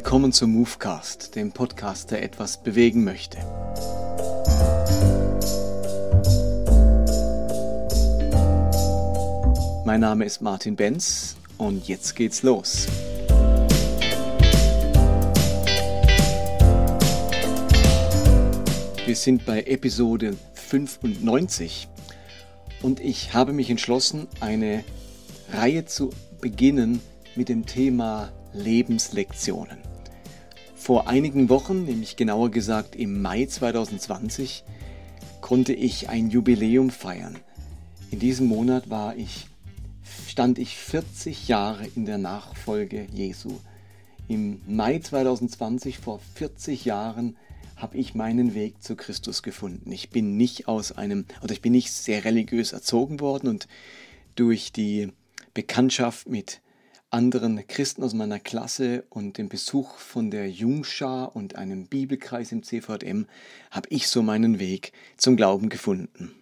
Willkommen zum Movecast, dem Podcast, der etwas bewegen möchte. Mein Name ist Martin Benz und jetzt geht's los. Wir sind bei Episode 95 und ich habe mich entschlossen, eine Reihe zu beginnen mit dem Thema Lebenslektionen. Vor einigen Wochen, nämlich genauer gesagt im Mai 2020, konnte ich ein Jubiläum feiern. In diesem Monat war ich, stand ich 40 Jahre in der Nachfolge Jesu. Im Mai 2020, vor 40 Jahren, habe ich meinen Weg zu Christus gefunden. Ich bin nicht aus einem, oder ich bin nicht sehr religiös erzogen worden und durch die Bekanntschaft mit anderen Christen aus meiner Klasse und dem Besuch von der Jungschar und einem Bibelkreis im CVM habe ich so meinen Weg zum Glauben gefunden.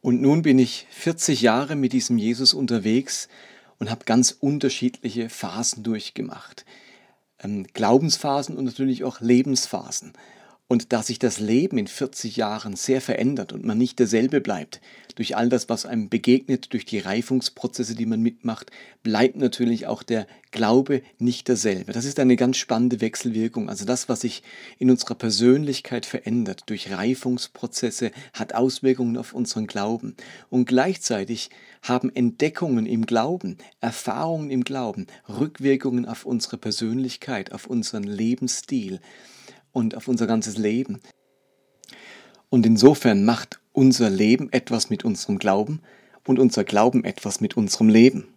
Und nun bin ich 40 Jahre mit diesem Jesus unterwegs und habe ganz unterschiedliche Phasen durchgemacht. Ähm, Glaubensphasen und natürlich auch Lebensphasen. Und da sich das Leben in 40 Jahren sehr verändert und man nicht derselbe bleibt, durch all das, was einem begegnet, durch die Reifungsprozesse, die man mitmacht, bleibt natürlich auch der Glaube nicht derselbe. Das ist eine ganz spannende Wechselwirkung. Also das, was sich in unserer Persönlichkeit verändert durch Reifungsprozesse, hat Auswirkungen auf unseren Glauben. Und gleichzeitig haben Entdeckungen im Glauben, Erfahrungen im Glauben, Rückwirkungen auf unsere Persönlichkeit, auf unseren Lebensstil und auf unser ganzes Leben. Und insofern macht unser Leben etwas mit unserem Glauben und unser Glauben etwas mit unserem Leben.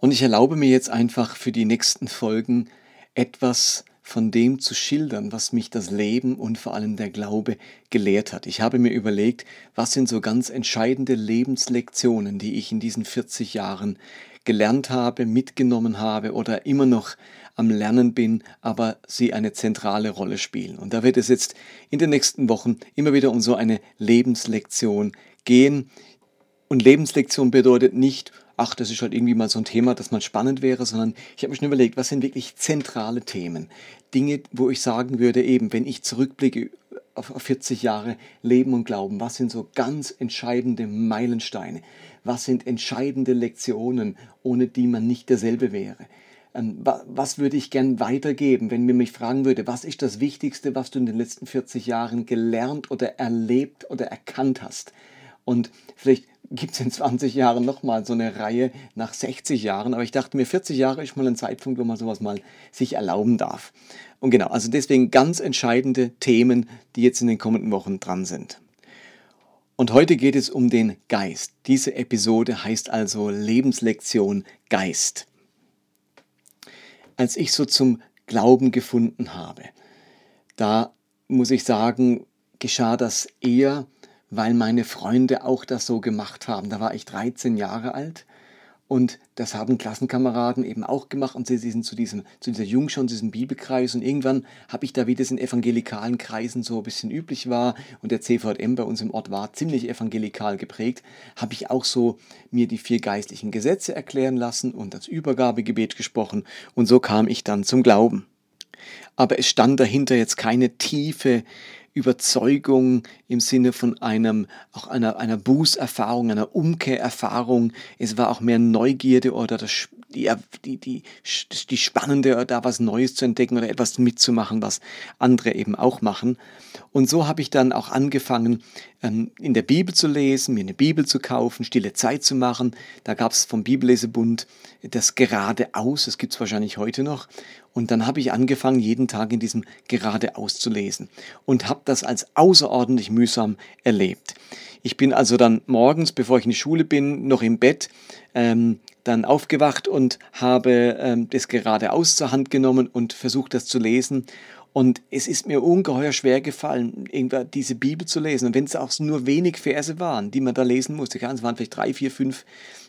Und ich erlaube mir jetzt einfach für die nächsten Folgen etwas von dem zu schildern, was mich das Leben und vor allem der Glaube gelehrt hat. Ich habe mir überlegt, was sind so ganz entscheidende Lebenslektionen, die ich in diesen 40 Jahren gelernt habe, mitgenommen habe oder immer noch am Lernen bin, aber sie eine zentrale Rolle spielen. Und da wird es jetzt in den nächsten Wochen immer wieder um so eine Lebenslektion gehen. Und Lebenslektion bedeutet nicht, ach, das ist halt irgendwie mal so ein Thema, das mal spannend wäre, sondern ich habe mir schon überlegt, was sind wirklich zentrale Themen? Dinge, wo ich sagen würde, eben, wenn ich zurückblicke auf 40 Jahre Leben und Glauben, was sind so ganz entscheidende Meilensteine? Was sind entscheidende Lektionen, ohne die man nicht derselbe wäre? Ähm, was würde ich gern weitergeben, wenn mir mich fragen würde, was ist das Wichtigste, was du in den letzten 40 Jahren gelernt oder erlebt oder erkannt hast? Und vielleicht gibt es in 20 Jahren nochmal so eine Reihe nach 60 Jahren, aber ich dachte mir, 40 Jahre ist mal ein Zeitpunkt, wo man sowas mal sich erlauben darf. Und genau, also deswegen ganz entscheidende Themen, die jetzt in den kommenden Wochen dran sind. Und heute geht es um den Geist. Diese Episode heißt also Lebenslektion Geist als ich so zum Glauben gefunden habe. Da muss ich sagen, geschah das eher, weil meine Freunde auch das so gemacht haben. Da war ich 13 Jahre alt und das haben Klassenkameraden eben auch gemacht und sie, sind zu, diesem, zu dieser Jungschau und diesem Bibelkreis. Und irgendwann habe ich da, wie das in evangelikalen Kreisen so ein bisschen üblich war und der CVM bei uns im Ort war ziemlich evangelikal geprägt, habe ich auch so mir die vier geistlichen Gesetze erklären lassen und das Übergabegebet gesprochen. Und so kam ich dann zum Glauben. Aber es stand dahinter jetzt keine tiefe Überzeugung im Sinne von einem, auch einer, einer Bußerfahrung, einer Umkehrerfahrung. Es war auch mehr Neugierde oder das, die, die, die, die spannende, da was Neues zu entdecken oder etwas mitzumachen, was andere eben auch machen. Und so habe ich dann auch angefangen, ähm, in der Bibel zu lesen, mir eine Bibel zu kaufen, stille Zeit zu machen. Da gab es vom Bibellesebund das Geradeaus, das gibt es wahrscheinlich heute noch. Und dann habe ich angefangen, jeden Tag in diesem Geradeaus zu lesen und habe das als außerordentlich mühsam erlebt. Ich bin also dann morgens, bevor ich in die Schule bin, noch im Bett, ähm, dann aufgewacht und habe ähm, das Geradeaus zur Hand genommen und versucht, das zu lesen. Und es ist mir ungeheuer schwer gefallen, irgendwann diese Bibel zu lesen. Und wenn es auch nur wenig Verse waren, die man da lesen musste, es waren vielleicht drei, vier, fünf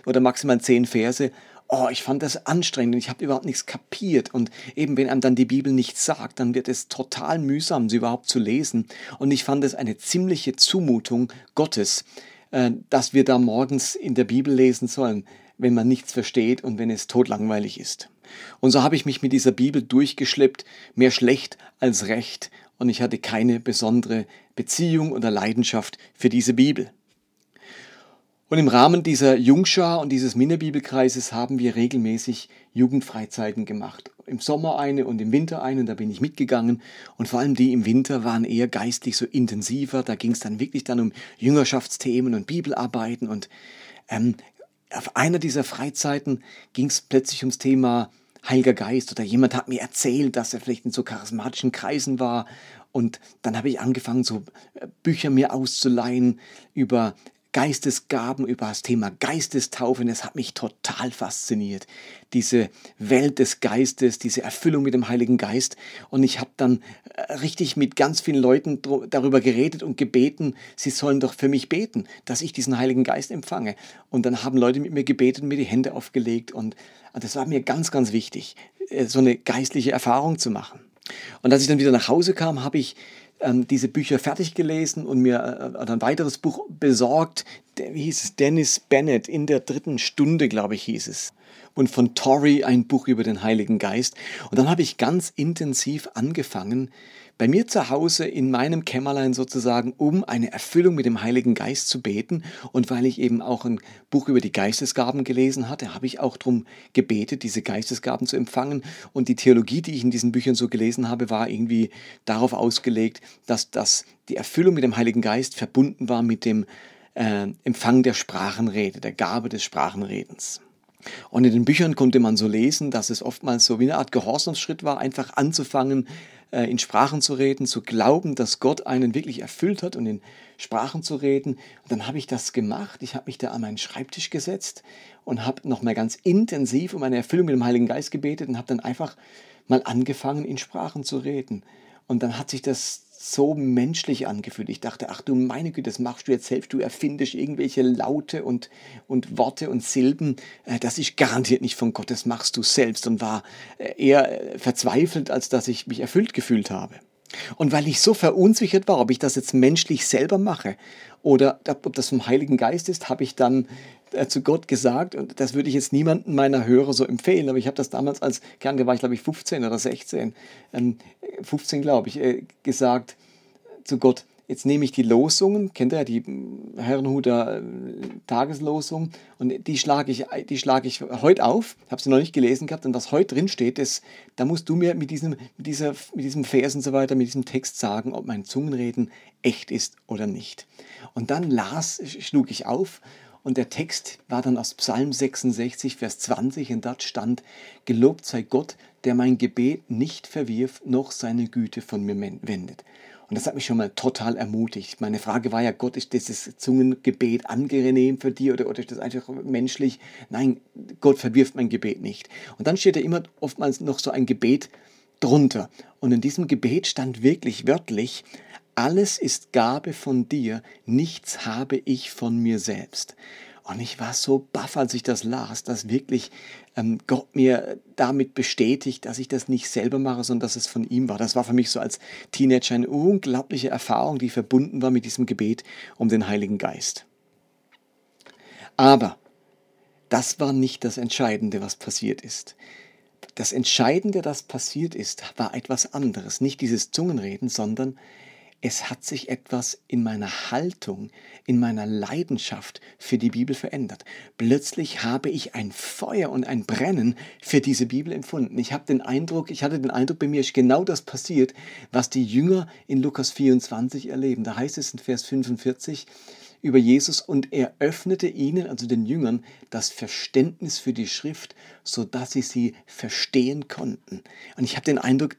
oder maximal zehn Verse oh, ich fand das anstrengend und ich habe überhaupt nichts kapiert. Und eben, wenn einem dann die Bibel nichts sagt, dann wird es total mühsam, sie überhaupt zu lesen. Und ich fand es eine ziemliche Zumutung Gottes, äh, dass wir da morgens in der Bibel lesen sollen, wenn man nichts versteht und wenn es totlangweilig ist. Und so habe ich mich mit dieser Bibel durchgeschleppt, mehr schlecht als recht, und ich hatte keine besondere Beziehung oder Leidenschaft für diese Bibel. Und im Rahmen dieser Jungschar und dieses Minnerbibelkreises haben wir regelmäßig Jugendfreizeiten gemacht. Im Sommer eine und im Winter eine, da bin ich mitgegangen. Und vor allem die im Winter waren eher geistlich so intensiver. Da ging es dann wirklich dann um Jüngerschaftsthemen und Bibelarbeiten. Und ähm, auf einer dieser Freizeiten ging es plötzlich ums Thema Heiliger Geist oder jemand hat mir erzählt, dass er vielleicht in so charismatischen Kreisen war. Und dann habe ich angefangen, so äh, Bücher mir auszuleihen über Geistesgaben, über das Thema Geistestaufe. Und es hat mich total fasziniert. Diese Welt des Geistes, diese Erfüllung mit dem Heiligen Geist. Und ich habe dann äh, richtig mit ganz vielen Leuten darüber geredet und gebeten, sie sollen doch für mich beten, dass ich diesen Heiligen Geist empfange. Und dann haben Leute mit mir gebetet und mir die Hände aufgelegt. Und das war mir ganz, ganz wichtig, äh, so eine geistliche Erfahrung zu machen. Und als ich dann wieder nach Hause kam, habe ich ähm, diese Bücher fertig gelesen und mir äh, ein weiteres Buch besorgt. Wie hieß es? Dennis Bennett in der dritten Stunde, glaube ich, hieß es. Und von Torrey ein Buch über den Heiligen Geist. Und dann habe ich ganz intensiv angefangen, bei mir zu Hause in meinem Kämmerlein sozusagen, um eine Erfüllung mit dem Heiligen Geist zu beten. Und weil ich eben auch ein Buch über die Geistesgaben gelesen hatte, habe ich auch darum gebetet, diese Geistesgaben zu empfangen. Und die Theologie, die ich in diesen Büchern so gelesen habe, war irgendwie darauf ausgelegt, dass das, die Erfüllung mit dem Heiligen Geist verbunden war mit dem äh, Empfang der Sprachenrede, der Gabe des Sprachenredens. Und in den Büchern konnte man so lesen, dass es oftmals so wie eine Art Gehorsamsschritt war, einfach anzufangen, äh, in Sprachen zu reden, zu glauben, dass Gott einen wirklich erfüllt hat und in Sprachen zu reden. Und dann habe ich das gemacht. Ich habe mich da an meinen Schreibtisch gesetzt und habe nochmal ganz intensiv um eine Erfüllung mit dem Heiligen Geist gebetet und habe dann einfach mal angefangen, in Sprachen zu reden. Und dann hat sich das so menschlich angefühlt. Ich dachte, ach du meine Güte, das machst du jetzt selbst. Du erfindest irgendwelche Laute und, und Worte und Silben. Äh, das ist garantiert nicht von Gott, das machst du selbst. Und war äh, eher äh, verzweifelt, als dass ich mich erfüllt gefühlt habe. Und weil ich so verunsichert war, ob ich das jetzt menschlich selber mache oder ob das vom Heiligen Geist ist, habe ich dann zu Gott gesagt, und das würde ich jetzt niemandem meiner Hörer so empfehlen, aber ich habe das damals als Kern, da war ich glaube ich 15 oder 16, 15 ähm, glaube ich, äh, gesagt zu Gott, jetzt nehme ich die Losungen, kennt ihr ja die Herrenhuter äh, Tageslosung, und die schlage ich, die schlage ich heute auf, habe sie noch nicht gelesen gehabt, und was heute drin steht, ist, da musst du mir mit diesem, mit, dieser, mit diesem Vers und so weiter, mit diesem Text sagen, ob mein Zungenreden echt ist oder nicht. Und dann las, schlug ich auf und der Text war dann aus Psalm 66, Vers 20 und dort stand, Gelobt sei Gott, der mein Gebet nicht verwirft, noch seine Güte von mir wendet. Und das hat mich schon mal total ermutigt. Meine Frage war ja, Gott, ist dieses Zungengebet angenehm für dich oder, oder ist das einfach menschlich? Nein, Gott verwirft mein Gebet nicht. Und dann steht ja immer oftmals noch so ein Gebet drunter. Und in diesem Gebet stand wirklich wörtlich, alles ist Gabe von dir, nichts habe ich von mir selbst. Und ich war so baff, als ich das las, dass wirklich ähm, Gott mir damit bestätigt, dass ich das nicht selber mache, sondern dass es von ihm war. Das war für mich so als Teenager eine unglaubliche Erfahrung, die verbunden war mit diesem Gebet um den Heiligen Geist. Aber das war nicht das Entscheidende, was passiert ist. Das Entscheidende, das passiert ist, war etwas anderes. Nicht dieses Zungenreden, sondern es hat sich etwas in meiner Haltung, in meiner Leidenschaft für die Bibel verändert. Plötzlich habe ich ein Feuer und ein Brennen für diese Bibel empfunden. Ich habe den Eindruck, ich hatte den Eindruck, bei mir ist genau das passiert, was die Jünger in Lukas 24 erleben. Da heißt es in Vers 45 über Jesus und er öffnete ihnen, also den Jüngern, das Verständnis für die Schrift, so dass sie sie verstehen konnten. Und ich habe den Eindruck,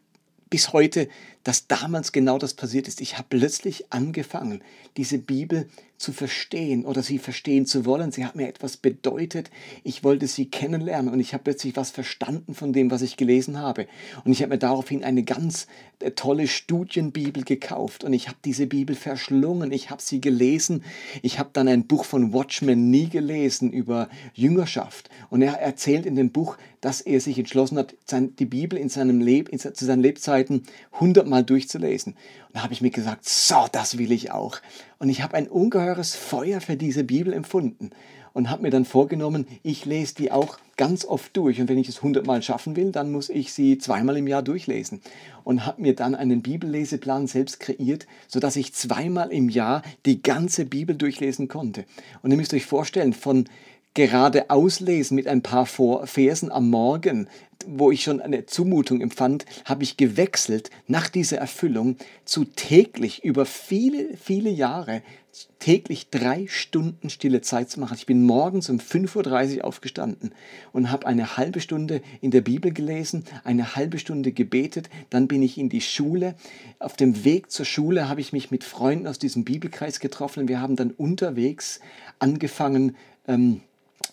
bis heute, dass damals genau das passiert ist. Ich habe plötzlich angefangen, diese Bibel zu verstehen oder sie verstehen zu wollen. Sie hat mir etwas bedeutet. Ich wollte sie kennenlernen und ich habe plötzlich was verstanden von dem, was ich gelesen habe. Und ich habe mir daraufhin eine ganz äh, tolle Studienbibel gekauft und ich habe diese Bibel verschlungen. Ich habe sie gelesen. Ich habe dann ein Buch von Watchman nie gelesen über Jüngerschaft. Und er erzählt in dem Buch, dass er sich entschlossen hat, die Bibel in seinem Leben, zu seinen Lebzeiten hundertmal durchzulesen. Und da habe ich mir gesagt, so, das will ich auch. Und ich habe ein ungeheures Feuer für diese Bibel empfunden. und habe mir dann vorgenommen, ich lese die auch ganz oft durch. Und wenn ich es hundertmal schaffen will, dann muss ich sie zweimal im Jahr durchlesen. Und habe mir dann einen Bibelleseplan selbst kreiert, sodass ich zweimal im Jahr die ganze Bibel durchlesen konnte. Und ihr müsst euch vorstellen, von gerade auslesen mit ein paar Versen am Morgen, wo ich schon eine Zumutung empfand, habe ich gewechselt nach dieser Erfüllung zu täglich über viele, viele Jahre täglich drei Stunden stille Zeit zu machen. Ich bin morgens um 5.30 Uhr aufgestanden und habe eine halbe Stunde in der Bibel gelesen, eine halbe Stunde gebetet, dann bin ich in die Schule. Auf dem Weg zur Schule habe ich mich mit Freunden aus diesem Bibelkreis getroffen und wir haben dann unterwegs angefangen, ähm,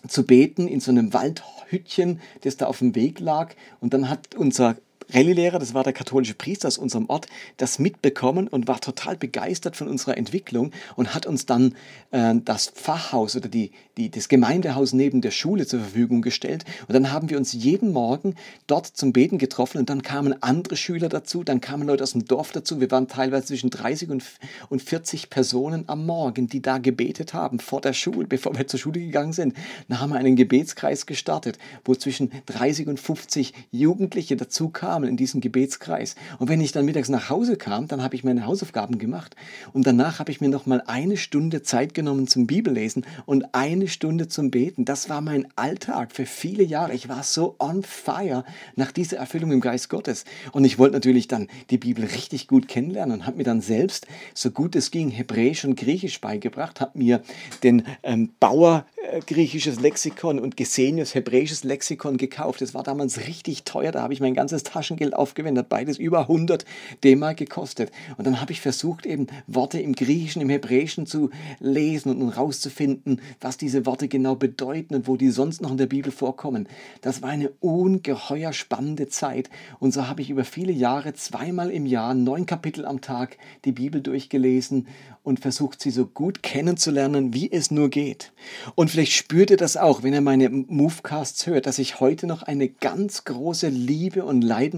zu beten in so einem Waldhütchen, das da auf dem Weg lag. Und dann hat unser Rallye-Lehrer, das war der katholische Priester aus unserem Ort, das mitbekommen und war total begeistert von unserer Entwicklung und hat uns dann äh, das Pfarrhaus oder die, die, das Gemeindehaus neben der Schule zur Verfügung gestellt. Und dann haben wir uns jeden Morgen dort zum Beten getroffen und dann kamen andere Schüler dazu, dann kamen Leute aus dem Dorf dazu. Wir waren teilweise zwischen 30 und, und 40 Personen am Morgen, die da gebetet haben vor der Schule, bevor wir zur Schule gegangen sind. Dann haben wir einen Gebetskreis gestartet, wo zwischen 30 und 50 Jugendliche dazu kamen kamen in diesen Gebetskreis. Und wenn ich dann mittags nach Hause kam, dann habe ich meine Hausaufgaben gemacht. Und danach habe ich mir noch mal eine Stunde Zeit genommen zum Bibellesen und eine Stunde zum Beten. Das war mein Alltag für viele Jahre. Ich war so on fire nach dieser Erfüllung im Geist Gottes. Und ich wollte natürlich dann die Bibel richtig gut kennenlernen und habe mir dann selbst, so gut es ging, Hebräisch und Griechisch beigebracht, habe mir den ähm, Bauer äh, griechisches Lexikon und Gesenius hebräisches Lexikon gekauft. Das war damals richtig teuer, da habe ich mein ganzes Taschengeld aufgewendet, beides über 100 D-Mark gekostet. Und dann habe ich versucht, eben Worte im Griechischen, im Hebräischen zu lesen und rauszufinden, was diese Worte genau bedeuten und wo die sonst noch in der Bibel vorkommen. Das war eine ungeheuer spannende Zeit. Und so habe ich über viele Jahre zweimal im Jahr neun Kapitel am Tag die Bibel durchgelesen und versucht, sie so gut kennenzulernen, wie es nur geht. Und vielleicht spürt ihr das auch, wenn ihr meine Movecasts hört, dass ich heute noch eine ganz große Liebe und Leidenschaft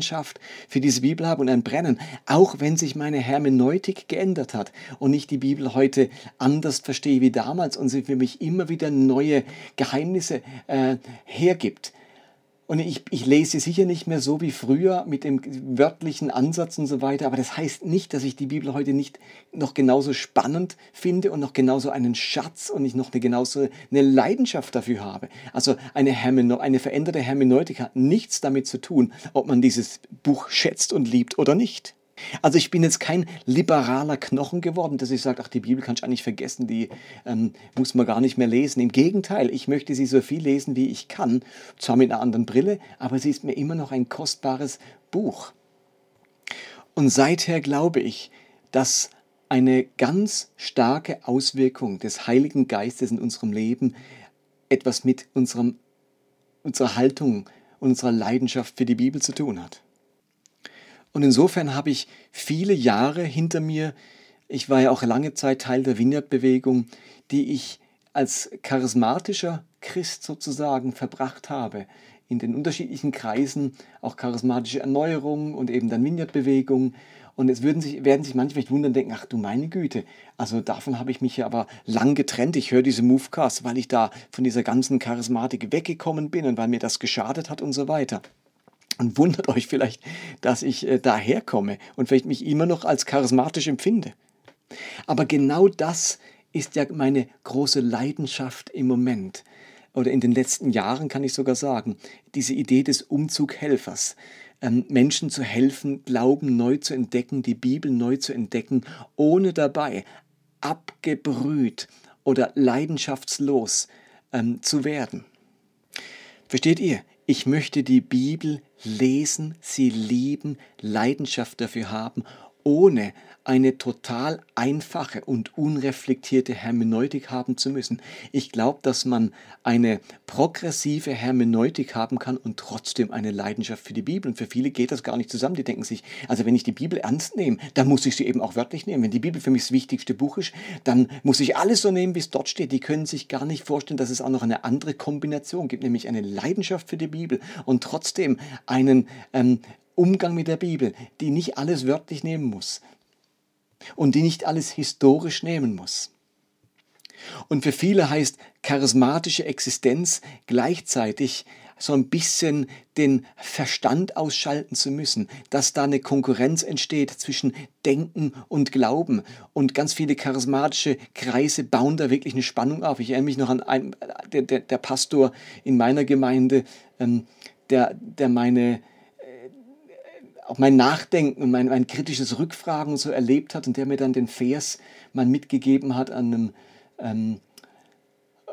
für diese Bibel habe und ein Brennen, auch wenn sich meine Hermeneutik geändert hat und ich die Bibel heute anders verstehe wie damals und sie für mich immer wieder neue Geheimnisse äh, hergibt. Und ich, ich lese sicher nicht mehr so wie früher mit dem wörtlichen Ansatz und so weiter, aber das heißt nicht, dass ich die Bibel heute nicht noch genauso spannend finde und noch genauso einen Schatz und ich noch eine, genauso eine Leidenschaft dafür habe. Also eine, Hermeno eine veränderte Hermeneutik hat nichts damit zu tun, ob man dieses Buch schätzt und liebt oder nicht. Also ich bin jetzt kein liberaler Knochen geworden, dass ich sage, ach, die Bibel kann ich eigentlich vergessen, die ähm, muss man gar nicht mehr lesen. Im Gegenteil, ich möchte sie so viel lesen, wie ich kann. Zwar mit einer anderen Brille, aber sie ist mir immer noch ein kostbares Buch. Und seither glaube ich, dass eine ganz starke Auswirkung des Heiligen Geistes in unserem Leben etwas mit unserem, unserer Haltung, unserer Leidenschaft für die Bibel zu tun hat. Und insofern habe ich viele Jahre hinter mir, ich war ja auch lange Zeit Teil der Vineyard-Bewegung, die ich als charismatischer Christ sozusagen verbracht habe. In den unterschiedlichen Kreisen, auch charismatische Erneuerung und eben dann Vineyard-Bewegung. Und es würden sich, werden sich manche vielleicht wundern denken, ach du meine Güte, also davon habe ich mich ja aber lang getrennt. Ich höre diese Movecast, weil ich da von dieser ganzen Charismatik weggekommen bin und weil mir das geschadet hat und so weiter. Und wundert euch vielleicht, dass ich äh, daherkomme und vielleicht mich immer noch als charismatisch empfinde. Aber genau das ist ja meine große Leidenschaft im Moment. Oder in den letzten Jahren kann ich sogar sagen, diese Idee des Umzughelfers. Ähm, Menschen zu helfen, Glauben neu zu entdecken, die Bibel neu zu entdecken, ohne dabei abgebrüht oder leidenschaftslos ähm, zu werden. Versteht ihr? Ich möchte die Bibel lesen, sie lieben, Leidenschaft dafür haben, ohne eine total einfache und unreflektierte Hermeneutik haben zu müssen. Ich glaube, dass man eine progressive Hermeneutik haben kann und trotzdem eine Leidenschaft für die Bibel. Und für viele geht das gar nicht zusammen. Die denken sich, also wenn ich die Bibel ernst nehme, dann muss ich sie eben auch wörtlich nehmen. Wenn die Bibel für mich das wichtigste Buch ist, dann muss ich alles so nehmen, wie es dort steht. Die können sich gar nicht vorstellen, dass es auch noch eine andere Kombination gibt, nämlich eine Leidenschaft für die Bibel und trotzdem einen ähm, Umgang mit der Bibel, die nicht alles wörtlich nehmen muss, und die nicht alles historisch nehmen muss. Und für viele heißt charismatische Existenz gleichzeitig so ein bisschen den Verstand ausschalten zu müssen, dass da eine Konkurrenz entsteht zwischen Denken und Glauben. Und ganz viele charismatische Kreise bauen da wirklich eine Spannung auf. Ich erinnere mich noch an einen, der, der, der Pastor in meiner Gemeinde, ähm, der, der meine auch mein Nachdenken und mein, mein kritisches Rückfragen so erlebt hat und der mir dann den Vers mal mitgegeben hat an einem ähm,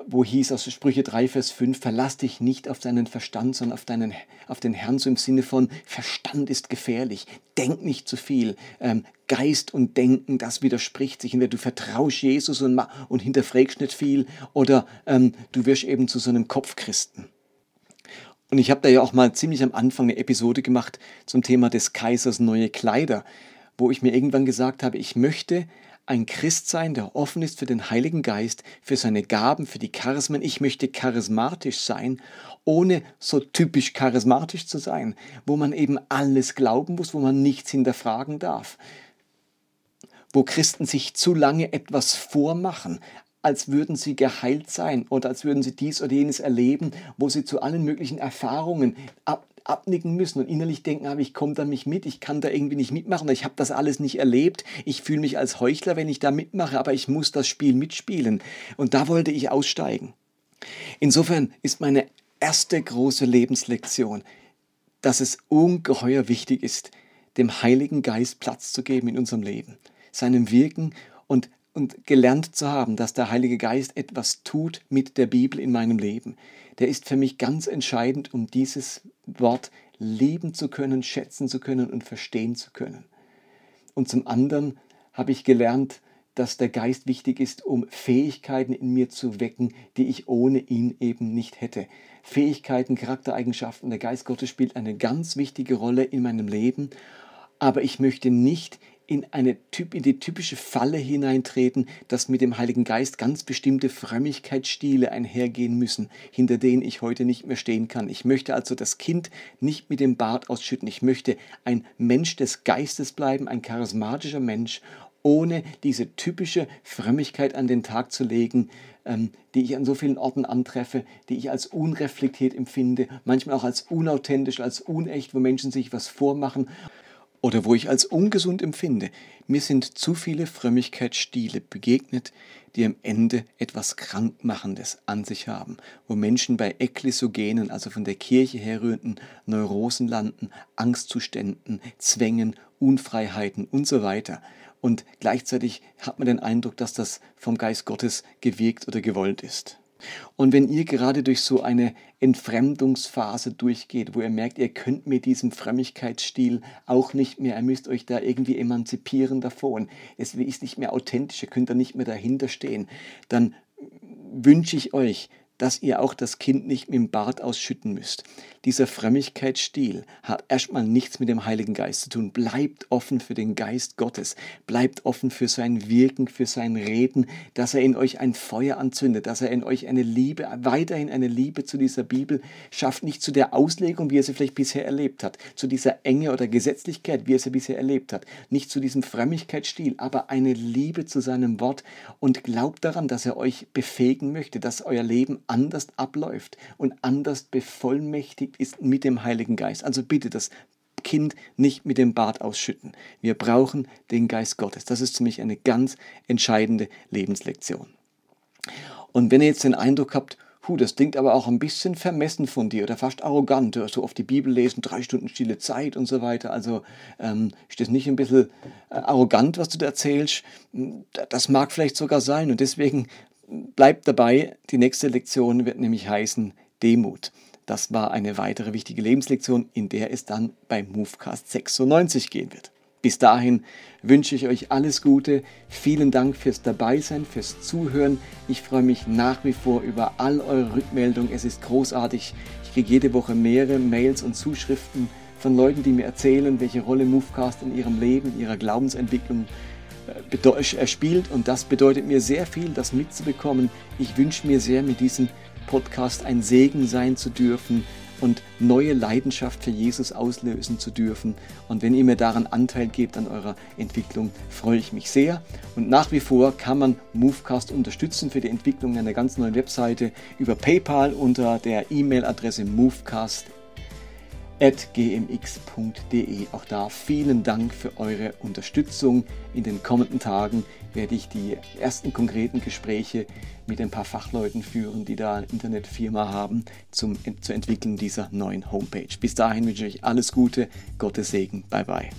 wo hieß aus Sprüche 3, Vers 5, verlass dich nicht auf deinen Verstand, sondern auf, deinen, auf den Herrn, so im Sinne von, Verstand ist gefährlich, denk nicht zu viel, ähm, Geist und Denken, das widerspricht sich. Entweder du vertraust Jesus und, und hinterfragst nicht viel, oder ähm, du wirst eben zu so einem Kopfchristen. Und ich habe da ja auch mal ziemlich am Anfang eine Episode gemacht zum Thema des Kaisers neue Kleider, wo ich mir irgendwann gesagt habe, ich möchte ein Christ sein, der offen ist für den Heiligen Geist, für seine Gaben, für die Charismen. Ich möchte charismatisch sein, ohne so typisch charismatisch zu sein, wo man eben alles glauben muss, wo man nichts hinterfragen darf. Wo Christen sich zu lange etwas vormachen, als würden sie geheilt sein oder als würden sie dies oder jenes erleben, wo sie zu allen möglichen Erfahrungen ab, abnicken müssen und innerlich denken, aber ich komme da nicht mit, ich kann da irgendwie nicht mitmachen, ich habe das alles nicht erlebt, ich fühle mich als Heuchler, wenn ich da mitmache, aber ich muss das Spiel mitspielen. Und da wollte ich aussteigen. Insofern ist meine erste große Lebenslektion, dass es ungeheuer wichtig ist, dem Heiligen Geist Platz zu geben in unserem Leben, seinem Wirken und und gelernt zu haben, dass der Heilige Geist etwas tut mit der Bibel in meinem Leben, der ist für mich ganz entscheidend, um dieses Wort lieben zu können, schätzen zu können und verstehen zu können. Und zum anderen habe ich gelernt, dass der Geist wichtig ist, um Fähigkeiten in mir zu wecken, die ich ohne ihn eben nicht hätte. Fähigkeiten, Charaktereigenschaften, der Geist Gottes spielt eine ganz wichtige Rolle in meinem Leben, aber ich möchte nicht in, eine, in die typische Falle hineintreten, dass mit dem Heiligen Geist ganz bestimmte Frömmigkeitsstile einhergehen müssen, hinter denen ich heute nicht mehr stehen kann. Ich möchte also das Kind nicht mit dem Bart ausschütten. Ich möchte ein Mensch des Geistes bleiben, ein charismatischer Mensch, ohne diese typische Frömmigkeit an den Tag zu legen, ähm, die ich an so vielen Orten antreffe, die ich als unreflektiert empfinde, manchmal auch als unauthentisch, als unecht, wo Menschen sich was vormachen oder wo ich als ungesund empfinde. Mir sind zu viele Frömmigkeitsstile begegnet, die am Ende etwas Krankmachendes an sich haben, wo Menschen bei Ekklesogenen, also von der Kirche herrührenden Neurosen landen, Angstzuständen, Zwängen, Unfreiheiten und so weiter. Und gleichzeitig hat man den Eindruck, dass das vom Geist Gottes gewirkt oder gewollt ist. Und wenn ihr gerade durch so eine Entfremdungsphase durchgeht, wo ihr merkt, ihr könnt mit diesem Frömmigkeitsstil auch nicht mehr, ihr müsst euch da irgendwie emanzipieren davon, es ist nicht mehr authentisch, ihr könnt da nicht mehr dahinter stehen, dann wünsche ich euch, dass ihr auch das Kind nicht mit dem Bart ausschütten müsst. Dieser Frömmigkeitsstil hat erstmal nichts mit dem Heiligen Geist zu tun. Bleibt offen für den Geist Gottes. Bleibt offen für sein Wirken, für sein Reden, dass er in euch ein Feuer anzündet, dass er in euch eine Liebe, weiterhin eine Liebe zu dieser Bibel schafft. Nicht zu der Auslegung, wie er sie vielleicht bisher erlebt hat, zu dieser Enge oder Gesetzlichkeit, wie er sie bisher erlebt hat. Nicht zu diesem Frömmigkeitsstil, aber eine Liebe zu seinem Wort und glaubt daran, dass er euch befähigen möchte, dass euer Leben anders abläuft und anders bevollmächtigt ist mit dem Heiligen Geist. Also bitte das Kind nicht mit dem Bart ausschütten. Wir brauchen den Geist Gottes. Das ist für mich eine ganz entscheidende Lebenslektion. Und wenn ihr jetzt den Eindruck habt, Puh, das klingt aber auch ein bisschen vermessen von dir oder fast arrogant. Du so oft die Bibel lesen, drei Stunden stille Zeit und so weiter. Also ähm, ist das nicht ein bisschen äh, arrogant, was du da erzählst? Das mag vielleicht sogar sein. Und deswegen bleibt dabei, die nächste Lektion wird nämlich heißen Demut. Das war eine weitere wichtige Lebenslektion, in der es dann bei Movecast 96 gehen wird. Bis dahin wünsche ich euch alles Gute. Vielen Dank fürs Dabeisein, fürs Zuhören. Ich freue mich nach wie vor über all eure Rückmeldungen. Es ist großartig. Ich kriege jede Woche mehrere Mails und Zuschriften von Leuten, die mir erzählen, welche Rolle Movecast in ihrem Leben, in ihrer Glaubensentwicklung spielt und das bedeutet mir sehr viel, das mitzubekommen. Ich wünsche mir sehr, mit diesem Podcast ein Segen sein zu dürfen, und neue Leidenschaft für Jesus auslösen zu dürfen. Und wenn ihr mir daran Anteil gebt an eurer Entwicklung, freue ich mich sehr. Und nach wie vor kann man Movecast unterstützen für die Entwicklung einer ganz neuen Webseite über PayPal unter der E-Mail-Adresse movecast gmx.de. Auch da vielen Dank für eure Unterstützung. In den kommenden Tagen werde ich die ersten konkreten Gespräche mit ein paar Fachleuten führen, die da eine Internetfirma haben, zum, zur Entwicklung dieser neuen Homepage. Bis dahin wünsche ich alles Gute, Gottes Segen, bye bye.